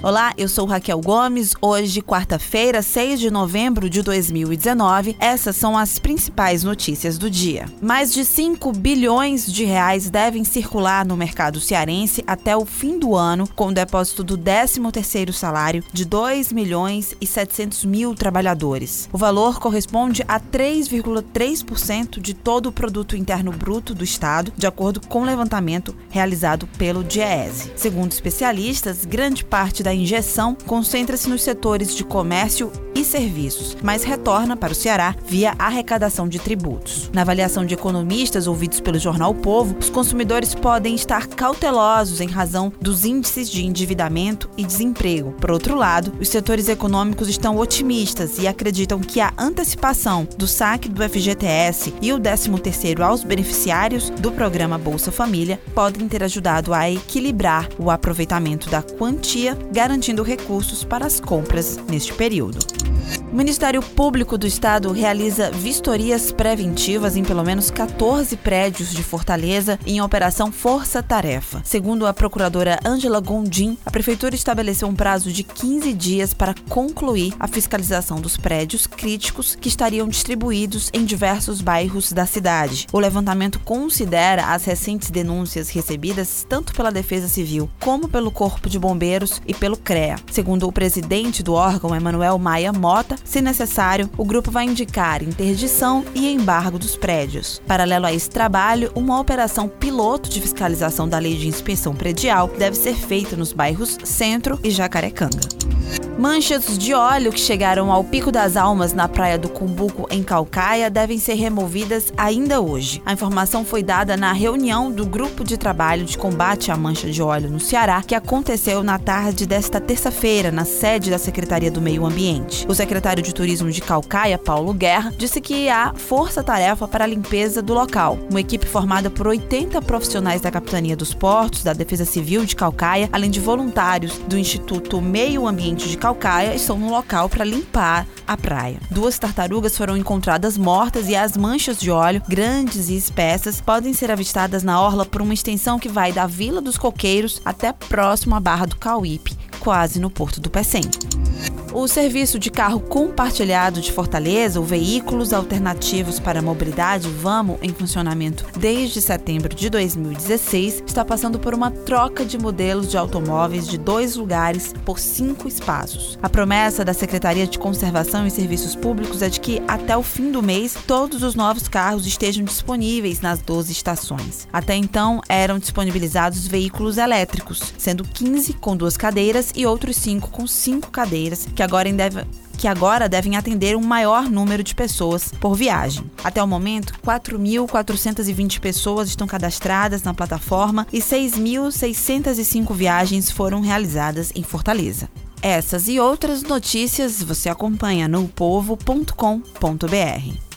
Olá, eu sou Raquel Gomes. Hoje, quarta-feira, 6 de novembro de 2019, essas são as principais notícias do dia. Mais de 5 bilhões de reais devem circular no mercado cearense até o fim do ano, com o depósito do 13º salário de 2 milhões e 700 mil trabalhadores. O valor corresponde a 3,3% de todo o produto interno bruto do estado, de acordo com o levantamento realizado pelo DIEESE. Segundo especialistas, grande parte da injeção concentra-se nos setores de comércio e serviços, mas retorna para o Ceará via arrecadação de tributos. Na avaliação de economistas ouvidos pelo jornal o Povo, os consumidores podem estar cautelosos em razão dos índices de endividamento e desemprego. Por outro lado, os setores econômicos estão otimistas e acreditam que a antecipação do saque do FGTS e o 13º aos beneficiários do programa Bolsa Família podem ter ajudado a equilibrar o aproveitamento da quantia garantindo recursos para as compras neste período. O Ministério Público do Estado realiza vistorias preventivas em pelo menos 14 prédios de Fortaleza em operação Força Tarefa. Segundo a procuradora Ângela Gondim, a prefeitura estabeleceu um prazo de 15 dias para concluir a fiscalização dos prédios críticos que estariam distribuídos em diversos bairros da cidade. O levantamento considera as recentes denúncias recebidas tanto pela Defesa Civil como pelo Corpo de Bombeiros e pelo CREA. Segundo o presidente do órgão, Emanuel Maia Se necessário, o grupo vai indicar interdição e embargo dos prédios. Paralelo a esse trabalho, uma operação piloto de fiscalização da lei de inspeção predial deve ser feita nos bairros Centro e Jacarecanga. Manchas de óleo que chegaram ao Pico das Almas na praia do Cumbuco, em Calcaia, devem ser removidas ainda hoje. A informação foi dada na reunião do Grupo de Trabalho de Combate à Mancha de Óleo no Ceará, que aconteceu na tarde desta terça-feira, na sede da Secretaria do Meio Ambiente. O secretário de Turismo de Calcaia, Paulo Guerra, disse que há força-tarefa para a limpeza do local. Uma equipe formada por 80 profissionais da Capitania dos Portos, da Defesa Civil de Calcaia, além de voluntários do Instituto Meio Ambiente de Calcaia, Calcaia estão no local para limpar a praia. Duas tartarugas foram encontradas mortas e as manchas de óleo, grandes e espessas, podem ser avistadas na orla por uma extensão que vai da Vila dos Coqueiros até próximo à Barra do Cauípe, quase no Porto do Pecém. O serviço de carro compartilhado de Fortaleza, o Veículos Alternativos para a Mobilidade, VAMO, em funcionamento desde setembro de 2016, está passando por uma troca de modelos de automóveis de dois lugares por cinco espaços. A promessa da Secretaria de Conservação e Serviços Públicos é de que, até o fim do mês, todos os novos carros estejam disponíveis nas 12 estações. Até então, eram disponibilizados veículos elétricos, sendo 15 com duas cadeiras e outros 5 com cinco cadeiras que agora deve, que agora devem atender um maior número de pessoas por viagem. Até o momento, 4.420 pessoas estão cadastradas na plataforma e 6.605 viagens foram realizadas em Fortaleza. Essas e outras notícias você acompanha no povo.com.br.